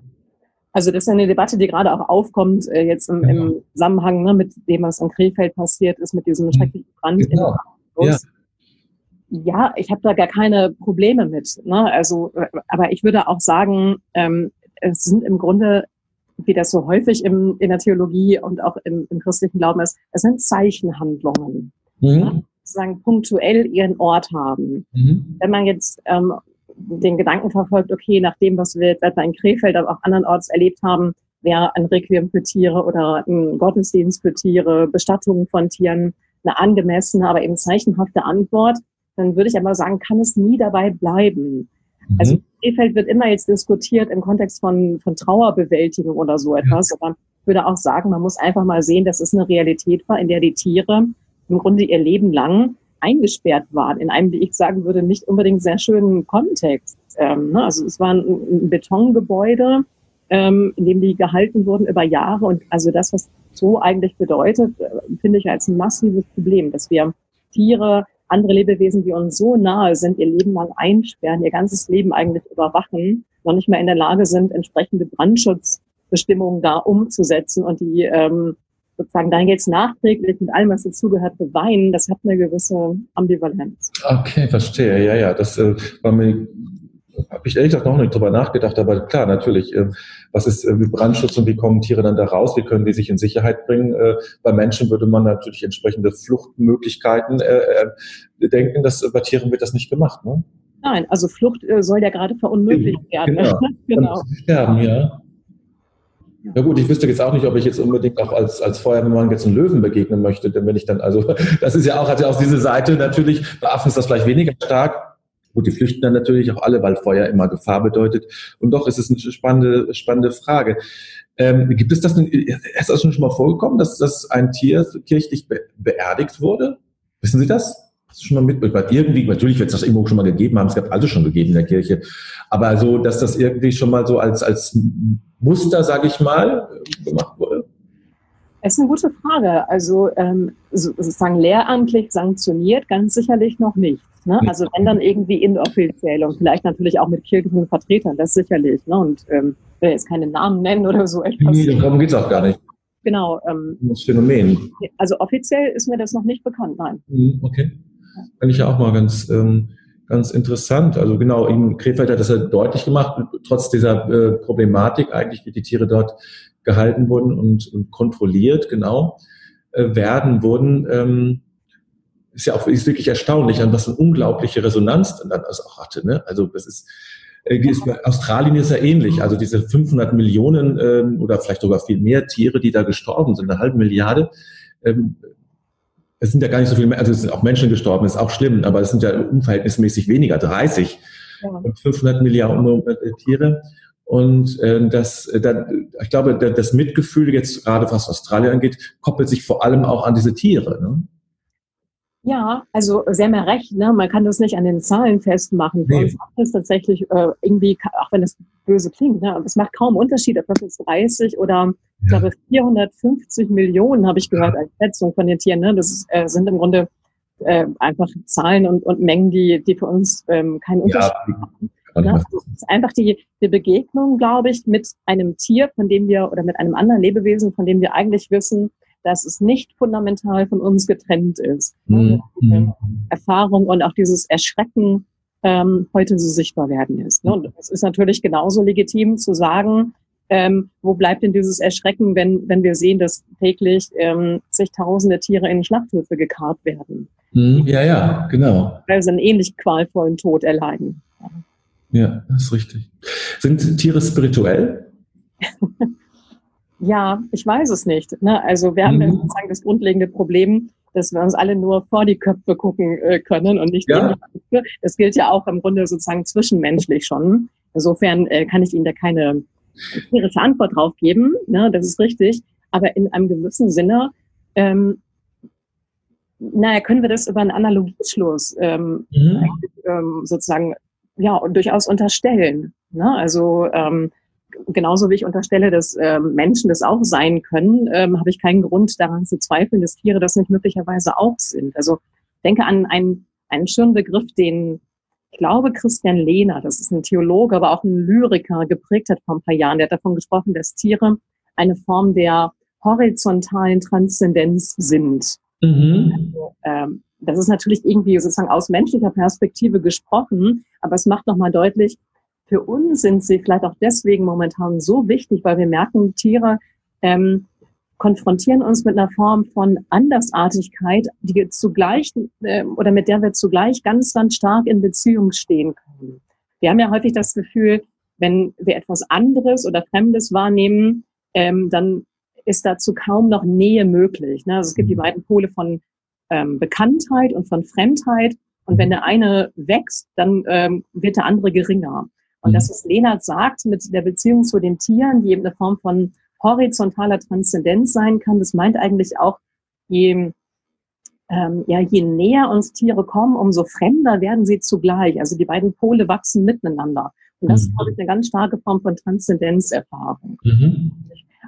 Also das ist eine Debatte, die gerade auch aufkommt, äh, jetzt im, genau. im Zusammenhang ne, mit dem, was in Krefeld passiert ist, mit diesem mhm. schrecklichen Brand genau. ja. ja, ich habe da gar keine Probleme mit. Ne? Also, aber ich würde auch sagen, ähm, es sind im Grunde, wie das so häufig im, in der Theologie und auch im, im christlichen Glauben ist, es sind Zeichenhandlungen. Mhm. Ne? Sozusagen punktuell ihren Ort haben. Mhm. Wenn man jetzt ähm, den Gedanken verfolgt, okay, nach dem, was wir jetzt etwa in Krefeld, aber auch andernorts erlebt haben, wäre ein Requiem für Tiere oder ein Gottesdienst für Tiere, Bestattungen von Tieren eine angemessene, aber eben zeichenhafte Antwort, dann würde ich aber sagen, kann es nie dabei bleiben. Mhm. Also Krefeld wird immer jetzt diskutiert im Kontext von, von Trauerbewältigung oder so etwas. Ja. Aber ich würde auch sagen, man muss einfach mal sehen, dass es eine Realität war, in der die Tiere im Grunde ihr Leben lang eingesperrt waren, in einem, wie ich sagen würde, nicht unbedingt sehr schönen Kontext. Ähm, ne? Also es war ein, ein Betongebäude, ähm, in dem die gehalten wurden über Jahre. Und also das, was so eigentlich bedeutet, äh, finde ich als ein massives Problem, dass wir Tiere, andere Lebewesen, die uns so nahe sind, ihr Leben lang einsperren, ihr ganzes Leben eigentlich überwachen, noch nicht mehr in der Lage sind, entsprechende Brandschutzbestimmungen da umzusetzen und die ähm, sozusagen dann jetzt nachträglich mit allem, was dazugehört, beweinen, das hat eine gewisse Ambivalenz. Okay, verstehe. Ja, ja, das äh, war mir habe ich ehrlich gesagt noch nicht drüber nachgedacht, aber klar, natürlich, äh, was ist äh, Brandschutz und wie kommen Tiere dann da raus? Wie können die sich in Sicherheit bringen? Äh, bei Menschen würde man natürlich entsprechende Fluchtmöglichkeiten äh, denken, dass bei Tieren wird das nicht gemacht, ne? Nein, also Flucht soll ja gerade verunmöglicht werden. Genau. genau. Sterben, ja. Ja gut, ich wüsste jetzt auch nicht, ob ich jetzt unbedingt auch als, als Feuerwehrmann jetzt einen Löwen begegnen möchte, denn wenn ich dann, also das ist ja auch, hat ja auch diese Seite natürlich, bei Affen ist das vielleicht weniger stark. Gut, die flüchten dann natürlich auch alle, weil Feuer immer Gefahr bedeutet. Und doch ist es eine spannende, spannende Frage. Ähm, gibt es das, denn, ist das schon mal vorgekommen, dass, dass ein Tier kirchlich be beerdigt wurde? Wissen Sie das? Das schon mal mit, weil irgendwie, natürlich wird es das irgendwo schon mal gegeben haben, es gab alles schon gegeben in der Kirche. Aber so, dass das irgendwie schon mal so als, als Muster, sage ich mal, gemacht wurde? Das ist eine gute Frage. Also ähm, sozusagen lehramtlich sanktioniert ganz sicherlich noch nicht. Ne? Also wenn dann irgendwie inoffiziell und vielleicht natürlich auch mit kirchlichen Vertretern, das sicherlich. Ne? Und ähm, will jetzt keine Namen nennen oder so etwas. Nee, darum geht es auch gar nicht. Genau. Ähm, das Phänomen. Also offiziell ist mir das noch nicht bekannt, nein. Mhm, okay. Kann ich ja auch mal ganz ähm, ganz interessant. Also genau, in Krefeld hat das ja deutlich gemacht, trotz dieser äh, Problematik eigentlich, wie die Tiere dort gehalten wurden und, und kontrolliert, genau, äh, werden wurden. Ähm, ist ja auch ist wirklich erstaunlich, an was eine unglaubliche Resonanz dann das auch hatte. Ne? Also das ist, äh, ist Australien ist ja ähnlich. Also diese 500 Millionen ähm, oder vielleicht sogar viel mehr Tiere, die da gestorben sind, eine halbe Milliarde, ähm, es sind ja gar nicht so viele, also es sind auch Menschen gestorben, ist auch schlimm, aber es sind ja unverhältnismäßig weniger, 30 ja. und 500 Milliarden Tiere. Und äh, das, äh, da, ich glaube, das Mitgefühl jetzt gerade was Australien angeht, koppelt sich vor allem auch an diese Tiere. Ne? Ja, also Sie haben ja recht, ne? man kann das nicht an den Zahlen festmachen. Für nee. uns macht das tatsächlich äh, irgendwie, auch wenn es böse klingt, ne? es macht kaum Unterschied, ob das jetzt 30 oder ich glaube 450 Millionen habe ich gehört als Schätzung von den Tieren. Ne? Das ist, äh, sind im Grunde äh, einfach Zahlen und, und Mengen, die, die für uns ähm, keinen Unterschied ja, machen. Ne? Das ist einfach die, die Begegnung, glaube ich, mit einem Tier, von dem wir oder mit einem anderen Lebewesen, von dem wir eigentlich wissen, dass es nicht fundamental von uns getrennt ist. Mhm. mhm. Erfahrung und auch dieses Erschrecken ähm, heute so sichtbar werden ist. Ne? Und es ist natürlich genauso legitim zu sagen, ähm, wo bleibt denn dieses Erschrecken, wenn, wenn wir sehen, dass täglich ähm, zigtausende Tiere in Schlachthöfe gekarrt werden? Mhm. Ja, ja, genau. Weil sie einen ähnlich qualvollen Tod erleiden. Ja, das ist richtig. Sind Tiere spirituell? Ja, ich weiß es nicht. Ne? Also wir haben ja mhm. sozusagen das grundlegende Problem, dass wir uns alle nur vor die Köpfe gucken äh, können und nicht ja. Köpfe. Das gilt ja auch im Grunde sozusagen zwischenmenschlich schon. Insofern äh, kann ich Ihnen da keine tierische Antwort drauf geben. Ne? Das ist richtig. Aber in einem gewissen Sinne, ähm, naja, können wir das über einen Analogieschluss ähm, mhm. ähm, sozusagen ja durchaus unterstellen. Ne? Also ähm, genauso wie ich unterstelle, dass ähm, Menschen das auch sein können, ähm, habe ich keinen Grund daran zu zweifeln, dass Tiere das nicht möglicherweise auch sind. Also denke an einen, einen schönen Begriff, den ich glaube Christian Lehner, das ist ein Theologe, aber auch ein Lyriker, geprägt hat vor ein paar Jahren. Der hat davon gesprochen, dass Tiere eine Form der horizontalen Transzendenz sind. Mhm. Also, ähm, das ist natürlich irgendwie sozusagen aus menschlicher Perspektive gesprochen, aber es macht nochmal deutlich, für uns sind sie vielleicht auch deswegen momentan so wichtig, weil wir merken, Tiere ähm, konfrontieren uns mit einer Form von Andersartigkeit, die zugleich äh, oder mit der wir zugleich ganz, ganz stark in Beziehung stehen können. Wir haben ja häufig das Gefühl, wenn wir etwas anderes oder Fremdes wahrnehmen, ähm, dann ist dazu kaum noch Nähe möglich. Ne? Also es gibt die mhm. beiden Pole von ähm, Bekanntheit und von Fremdheit. Und wenn der eine wächst, dann ähm, wird der andere geringer. Und das, mhm. was Lehnert sagt mit der Beziehung zu den Tieren, die eben eine Form von horizontaler Transzendenz sein kann, das meint eigentlich auch, je, ähm, ja, je näher uns Tiere kommen, umso fremder werden sie zugleich. Also die beiden Pole wachsen miteinander. Und das mhm. ist, glaube ich, eine ganz starke Form von Transzendenzerfahrung. Mhm.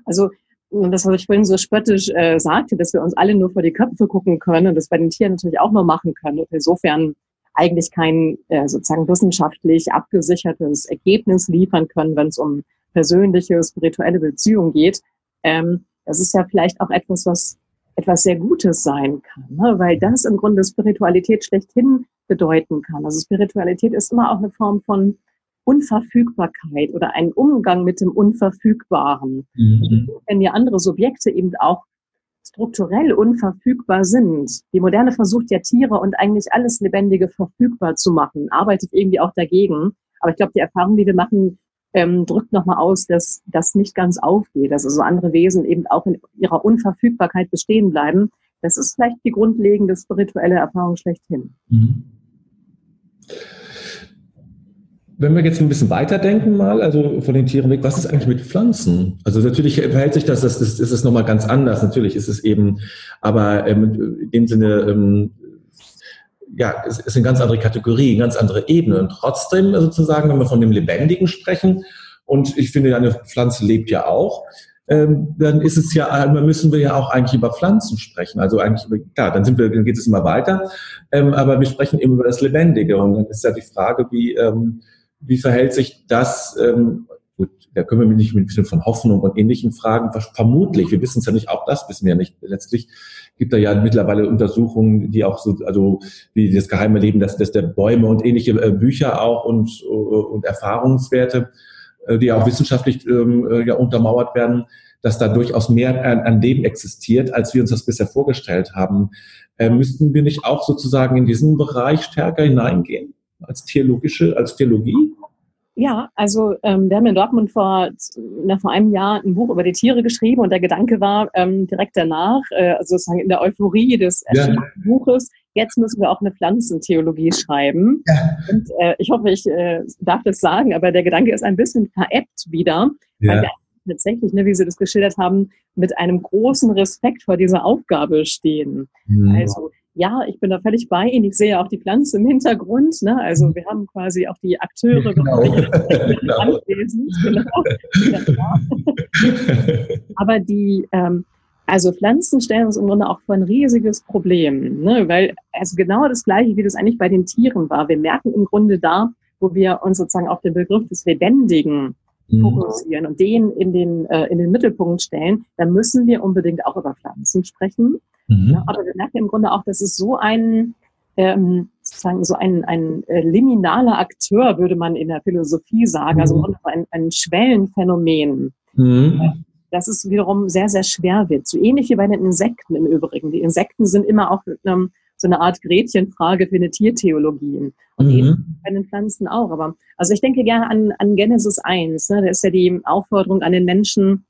Also das, was ich vorhin so spöttisch äh, sagte, dass wir uns alle nur vor die Köpfe gucken können und das bei den Tieren natürlich auch nur machen können. Und insofern eigentlich kein äh, sozusagen wissenschaftlich abgesichertes Ergebnis liefern können, wenn es um persönliche, spirituelle Beziehungen geht. Ähm, das ist ja vielleicht auch etwas, was etwas sehr Gutes sein kann, ne? weil das im Grunde Spiritualität schlechthin bedeuten kann. Also Spiritualität ist immer auch eine Form von Unverfügbarkeit oder ein Umgang mit dem Unverfügbaren. Mhm. Wenn ja andere Subjekte eben auch strukturell unverfügbar sind. Die Moderne versucht ja Tiere und eigentlich alles Lebendige verfügbar zu machen, arbeitet irgendwie auch dagegen. Aber ich glaube, die Erfahrung, die wir machen, ähm, drückt nochmal aus, dass das nicht ganz aufgeht, dass also andere Wesen eben auch in ihrer Unverfügbarkeit bestehen bleiben. Das ist vielleicht die grundlegende spirituelle Erfahrung schlechthin. Mhm. Wenn wir jetzt ein bisschen weiterdenken mal, also von den Tieren weg, was ist eigentlich mit Pflanzen? Also natürlich verhält sich das, das, das ist es nochmal ganz anders. Natürlich ist es eben, aber ähm, in dem Sinne, ähm, ja, es ist eine ganz andere Kategorie, eine ganz andere Ebene. Und trotzdem sozusagen, wenn wir von dem Lebendigen sprechen, und ich finde, eine Pflanze lebt ja auch, ähm, dann ist es ja, dann müssen wir ja auch eigentlich über Pflanzen sprechen. Also eigentlich über, klar, dann sind wir, dann geht es immer weiter. Ähm, aber wir sprechen eben über das Lebendige. Und dann ist ja die Frage, wie, ähm, wie verhält sich das, ähm, gut, da können wir nicht mit ein bisschen von Hoffnung und ähnlichen Fragen, vermutlich, wir wissen es ja nicht, auch das wissen wir ja nicht. Letztlich gibt da ja mittlerweile Untersuchungen, die auch so, also wie das geheime Leben, dass, dass der Bäume und ähnliche äh, Bücher auch und, äh, und Erfahrungswerte äh, die auch wissenschaftlich ähm, äh, ja untermauert werden, dass da durchaus mehr an, an Leben existiert, als wir uns das bisher vorgestellt haben. Äh, müssten wir nicht auch sozusagen in diesen Bereich stärker hineingehen als theologische, als Theologie? Ja, also ähm, wir haben in Dortmund vor, na, vor einem Jahr ein Buch über die Tiere geschrieben und der Gedanke war ähm, direkt danach, äh, also sozusagen in der Euphorie des ja. Buches, jetzt müssen wir auch eine Pflanzentheologie schreiben. Ja. Und äh, ich hoffe, ich äh, darf das sagen, aber der Gedanke ist ein bisschen veräppt wieder, ja. weil wir tatsächlich, ne, wie Sie das geschildert haben, mit einem großen Respekt vor dieser Aufgabe stehen. Mhm. Also ja, ich bin da völlig bei Ihnen. Ich sehe auch die Pflanze im Hintergrund. Ne? Also mhm. wir haben quasi auch die Akteure genau. genau. anwesend. Genau. Aber die, ähm, also Pflanzen stellen uns im Grunde auch vor ein riesiges Problem, ne? weil also genau das Gleiche, wie das eigentlich bei den Tieren war. Wir merken im Grunde da, wo wir uns sozusagen auf den Begriff des Lebendigen mhm. fokussieren und den in den, äh, in den Mittelpunkt stellen, dann müssen wir unbedingt auch über Pflanzen sprechen. Mhm. Ja, aber wir merken im Grunde auch, dass es so ein, ähm, sozusagen so ein, ein äh, liminaler Akteur, würde man in der Philosophie sagen, also mhm. also ein, ein Schwellenphänomen. Mhm. Das ist wiederum sehr, sehr schwer wird. So ähnlich wie bei den Insekten im Übrigen. Die Insekten sind immer auch mit einem, so eine Art Gretchenfrage für eine Tiertheologie. Und mhm. eben bei den Pflanzen auch. Aber also ich denke gerne an, an Genesis 1. Ne? Da ist ja die Aufforderung an den Menschen,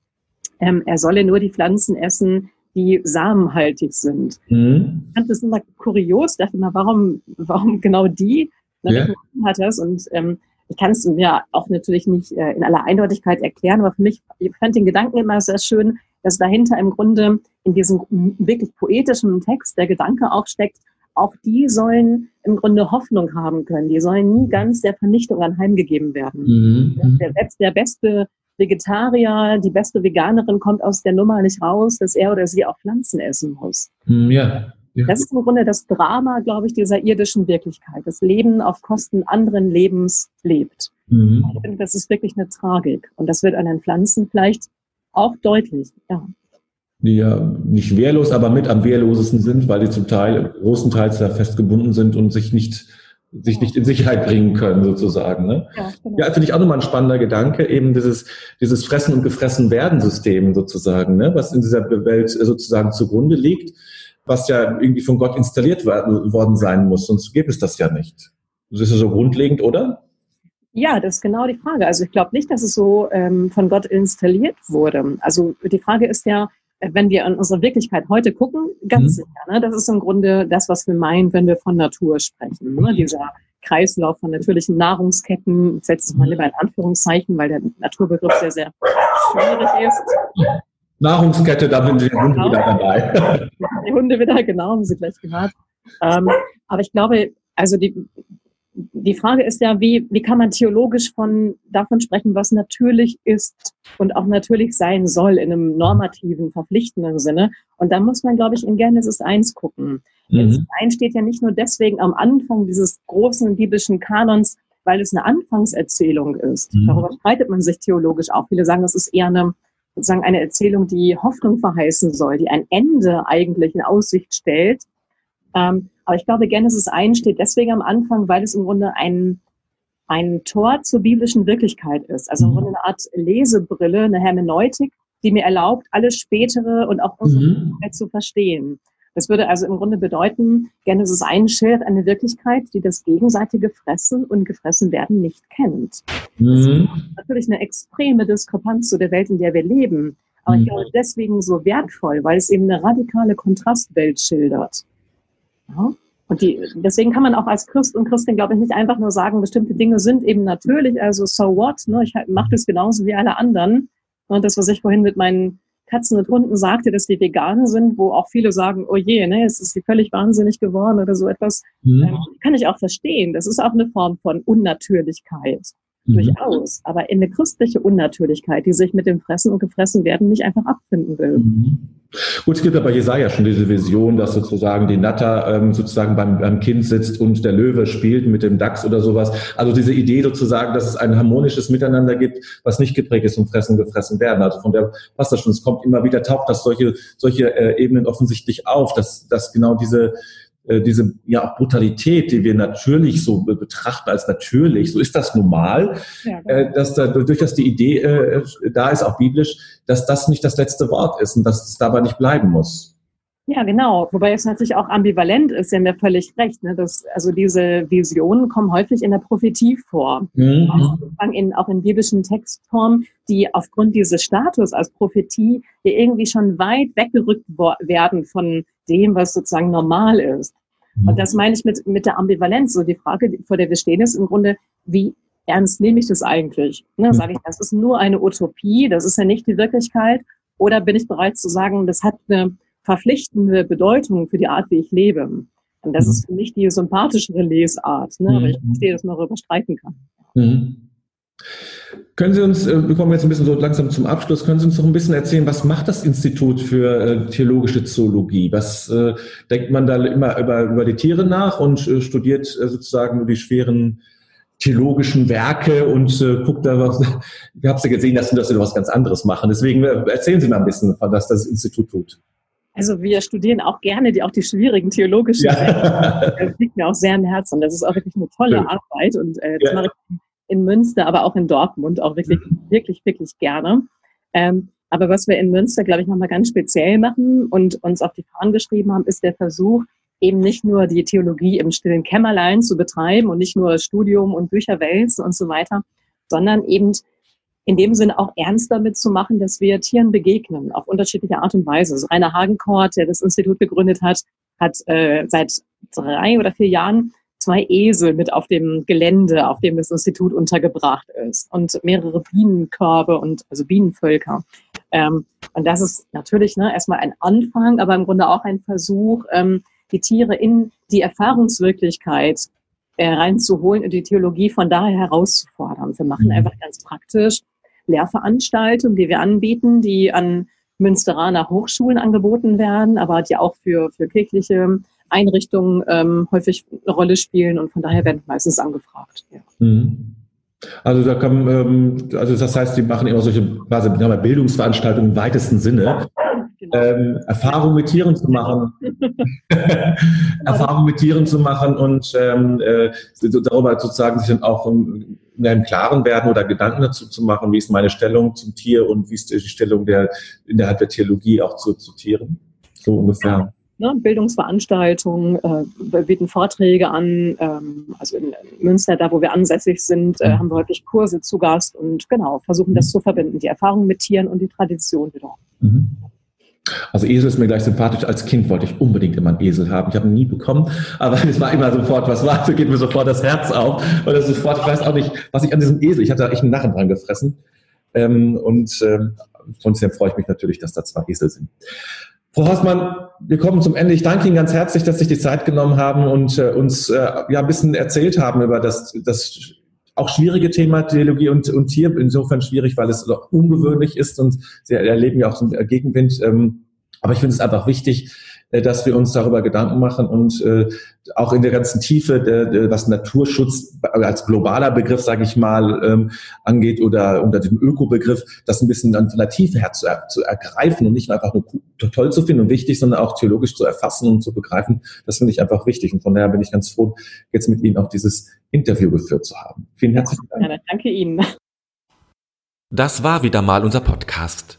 ähm, er solle nur die Pflanzen essen, die samenhaltig sind. Mhm. Ich fand das immer kurios, dachte immer, warum, warum genau die? Ja. hat das und ähm, ich kann es mir auch natürlich nicht äh, in aller Eindeutigkeit erklären, aber für mich, ich fand den Gedanken immer sehr schön, dass dahinter im Grunde in diesem wirklich poetischen Text der Gedanke auch steckt, auch die sollen im Grunde Hoffnung haben können. Die sollen nie ganz der Vernichtung anheimgegeben werden. Mhm. Der, der beste Vegetarier, die beste Veganerin kommt aus der Nummer nicht raus, dass er oder sie auch Pflanzen essen muss. Hm, ja. ja. Das ist im Grunde das Drama, glaube ich, dieser irdischen Wirklichkeit. Das Leben auf Kosten anderen Lebens lebt. Mhm. Ich finde, das ist wirklich eine Tragik. Und das wird an den Pflanzen vielleicht auch deutlich, ja. Die ja nicht wehrlos, aber mit am wehrlosesten sind, weil die zum Teil großenteils da festgebunden sind und sich nicht sich nicht in Sicherheit bringen können, sozusagen. Ne? Ja, genau. ja finde ich auch nochmal ein spannender Gedanke, eben dieses, dieses Fressen- und Gefressen-Werden-System sozusagen, ne? was in dieser Welt sozusagen zugrunde liegt, was ja irgendwie von Gott installiert worden sein muss, sonst gäbe es das ja nicht. Das ist ja so grundlegend, oder? Ja, das ist genau die Frage. Also ich glaube nicht, dass es so ähm, von Gott installiert wurde. Also die Frage ist ja, wenn wir an unsere Wirklichkeit heute gucken, ganz mhm. sicher. Ne? Das ist im Grunde das, was wir meinen, wenn wir von Natur sprechen. Ne? Dieser Kreislauf von natürlichen Nahrungsketten, ich setze es mal lieber in Anführungszeichen, weil der Naturbegriff sehr, sehr schwierig ist. Nahrungskette, da sind die Hunde genau. wieder dabei. Die Hunde wieder, genau, haben Sie gleich gehört. Ähm, aber ich glaube, also die, die Frage ist ja, wie, wie kann man theologisch von, davon sprechen, was natürlich ist und auch natürlich sein soll in einem normativen, verpflichtenden Sinne. Und da muss man, glaube ich, in Genesis 1 gucken. Mhm. Genesis 1 steht ja nicht nur deswegen am Anfang dieses großen biblischen Kanons, weil es eine Anfangserzählung ist. Mhm. Darüber streitet man sich theologisch auch. Viele sagen, das ist eher eine, sozusagen eine Erzählung, die Hoffnung verheißen soll, die ein Ende eigentlich in Aussicht stellt. Ähm, aber ich glaube, Genesis 1 steht deswegen am Anfang, weil es im Grunde ein, ein Tor zur biblischen Wirklichkeit ist. Also im mhm. Grunde eine Art Lesebrille, eine Hermeneutik, die mir erlaubt, alles Spätere und auch unsere mhm. zu verstehen. Das würde also im Grunde bedeuten, Genesis 1 schildert eine Wirklichkeit, die das gegenseitige Fressen und gefressen werden nicht kennt. Mhm. Das ist natürlich eine extreme Diskrepanz zu der Welt, in der wir leben. Aber mhm. ich glaube deswegen so wertvoll, weil es eben eine radikale Kontrastwelt schildert. Ja? Und die, deswegen kann man auch als Christ und Christin, glaube ich, nicht einfach nur sagen, bestimmte Dinge sind eben natürlich, also so what, ne? ich mache das genauso wie alle anderen. Und das, was ich vorhin mit meinen Katzen und Hunden sagte, dass die vegan sind, wo auch viele sagen, oh je, ne, jetzt ist sie völlig wahnsinnig geworden oder so etwas, mhm. ähm, kann ich auch verstehen. Das ist auch eine Form von Unnatürlichkeit. Mhm. Durchaus. Aber in eine christliche Unnatürlichkeit, die sich mit dem Fressen und Gefressen werden nicht einfach abfinden will. Mhm. Gut, es gibt aber Jesaja schon diese Vision, dass sozusagen die Natter ähm, sozusagen beim, beim Kind sitzt und der Löwe spielt mit dem Dachs oder sowas. Also diese Idee sozusagen, dass es ein harmonisches Miteinander gibt, was nicht geprägt ist und Fressen gefressen werden. Also von der passt das schon. Es kommt immer wieder, taucht das solche, solche äh, Ebenen offensichtlich auf, dass, dass genau diese, diese ja auch Brutalität, die wir natürlich so betrachten als natürlich, so ist das normal, ja, genau. äh, dass da durchaus die Idee äh, da ist, auch biblisch, dass das nicht das letzte Wort ist und dass es dabei nicht bleiben muss. Ja, genau. Wobei es natürlich auch ambivalent ist, Sie haben ja völlig recht. Ne? Das, also diese Visionen kommen häufig in der Prophetie vor. Mhm. Auch, in, auch in biblischen Textformen, die aufgrund dieses Status als Prophetie irgendwie schon weit weggerückt werden von dem, was sozusagen normal ist. Und das meine ich mit, mit der Ambivalenz. So die Frage, vor der wir stehen, ist im Grunde, wie ernst nehme ich das eigentlich? Ne, Sage ich, das ist nur eine Utopie, das ist ja nicht die Wirklichkeit? Oder bin ich bereit zu sagen, das hat eine verpflichtende Bedeutung für die Art, wie ich lebe? Und das ist für mich die sympathischere Lesart, ne? aber ich mhm. verstehe, dass man darüber streiten kann. Mhm. Können Sie uns, äh, wir kommen jetzt ein bisschen so langsam zum Abschluss, können Sie uns noch ein bisschen erzählen, was macht das Institut für äh, theologische Zoologie? Was äh, denkt man da immer über, über die Tiere nach und äh, studiert äh, sozusagen nur die schweren theologischen Werke und äh, guckt da was. Ich habe ja gesehen, dass Sie das was ganz anderes machen. Deswegen erzählen Sie mal ein bisschen, was das Institut tut. Also wir studieren auch gerne die, auch die schwierigen theologischen ja. Das liegt mir auch sehr am Herzen. Das ist auch wirklich eine tolle Schön. Arbeit und äh, das ja. mache ich in Münster, aber auch in Dortmund auch wirklich, mhm. wirklich, wirklich gerne. Ähm, aber was wir in Münster, glaube ich, nochmal ganz speziell machen und uns auf die Fahnen geschrieben haben, ist der Versuch, eben nicht nur die Theologie im stillen Kämmerlein zu betreiben und nicht nur Studium und Bücher wälzen und so weiter, sondern eben in dem Sinne auch ernst damit zu machen, dass wir Tieren begegnen, auf unterschiedliche Art und Weise. Also Rainer Hagenkort, der das Institut gegründet hat, hat äh, seit drei oder vier Jahren zwei Esel mit auf dem Gelände, auf dem das Institut untergebracht ist und mehrere Bienenkörbe und also Bienenvölker. Ähm, und das ist natürlich ne, erstmal ein Anfang, aber im Grunde auch ein Versuch, ähm, die Tiere in die Erfahrungswirklichkeit äh, reinzuholen und die Theologie von daher herauszufordern. Wir machen mhm. einfach ganz praktisch Lehrveranstaltungen, die wir anbieten, die an Münsteraner Hochschulen angeboten werden, aber die auch für, für kirchliche Einrichtungen ähm, häufig eine Rolle spielen und von daher werden meistens angefragt. Ja. Mhm. Also da kann, ähm, also das heißt, die machen immer solche quasi Bildungsveranstaltungen im weitesten Sinne. Genau. Ähm, Erfahrung mit Tieren zu machen, Erfahrung mit Tieren zu machen und ähm, äh, darüber sozusagen sich dann auch in einem Klaren werden oder Gedanken dazu zu machen, wie ist meine Stellung zum Tier und wie ist die Stellung der innerhalb der Theologie auch zu, zu Tieren, so ungefähr ne, Bildungsveranstaltungen, äh, wir bieten Vorträge an. Ähm, also in, Münster, da wo wir ansässig sind, äh, mhm. haben wir häufig Kurse zu Gast und genau, versuchen das mhm. zu verbinden, die Erfahrung mit Tieren und die Tradition wieder. Mhm. Also Esel ist mir gleich sympathisch. Als Kind wollte ich unbedingt immer einen Esel haben. Ich habe ihn nie bekommen, aber es war immer sofort, was war, so geht mir sofort das Herz auf. Und das sofort, ich weiß auch nicht, was ich an diesem Esel, ich hatte echt einen Narren dran gefressen. Ähm, und ähm, trotzdem freue ich mich natürlich, dass da zwei Esel sind. Frau Hausmann, wir kommen zum Ende. Ich danke Ihnen ganz herzlich, dass Sie sich die Zeit genommen haben und äh, uns äh, ja ein bisschen erzählt haben über das, das auch schwierige Thema Theologie und, und Tier. Insofern schwierig, weil es ungewöhnlich ist und Sie erleben ja auch einen Gegenwind. Ähm, aber ich finde es einfach wichtig, dass wir uns darüber Gedanken machen und äh, auch in der ganzen Tiefe, der, der, was Naturschutz als globaler Begriff, sage ich mal, ähm, angeht oder unter dem Ökobegriff, das ein bisschen an der Tiefe her zu, zu ergreifen und nicht nur einfach nur toll zu finden und wichtig, sondern auch theologisch zu erfassen und zu begreifen. Das finde ich einfach wichtig und von daher bin ich ganz froh, jetzt mit Ihnen auch dieses Interview geführt zu haben. Vielen herzlichen Dank. Ja, danke Ihnen. Das war wieder mal unser Podcast.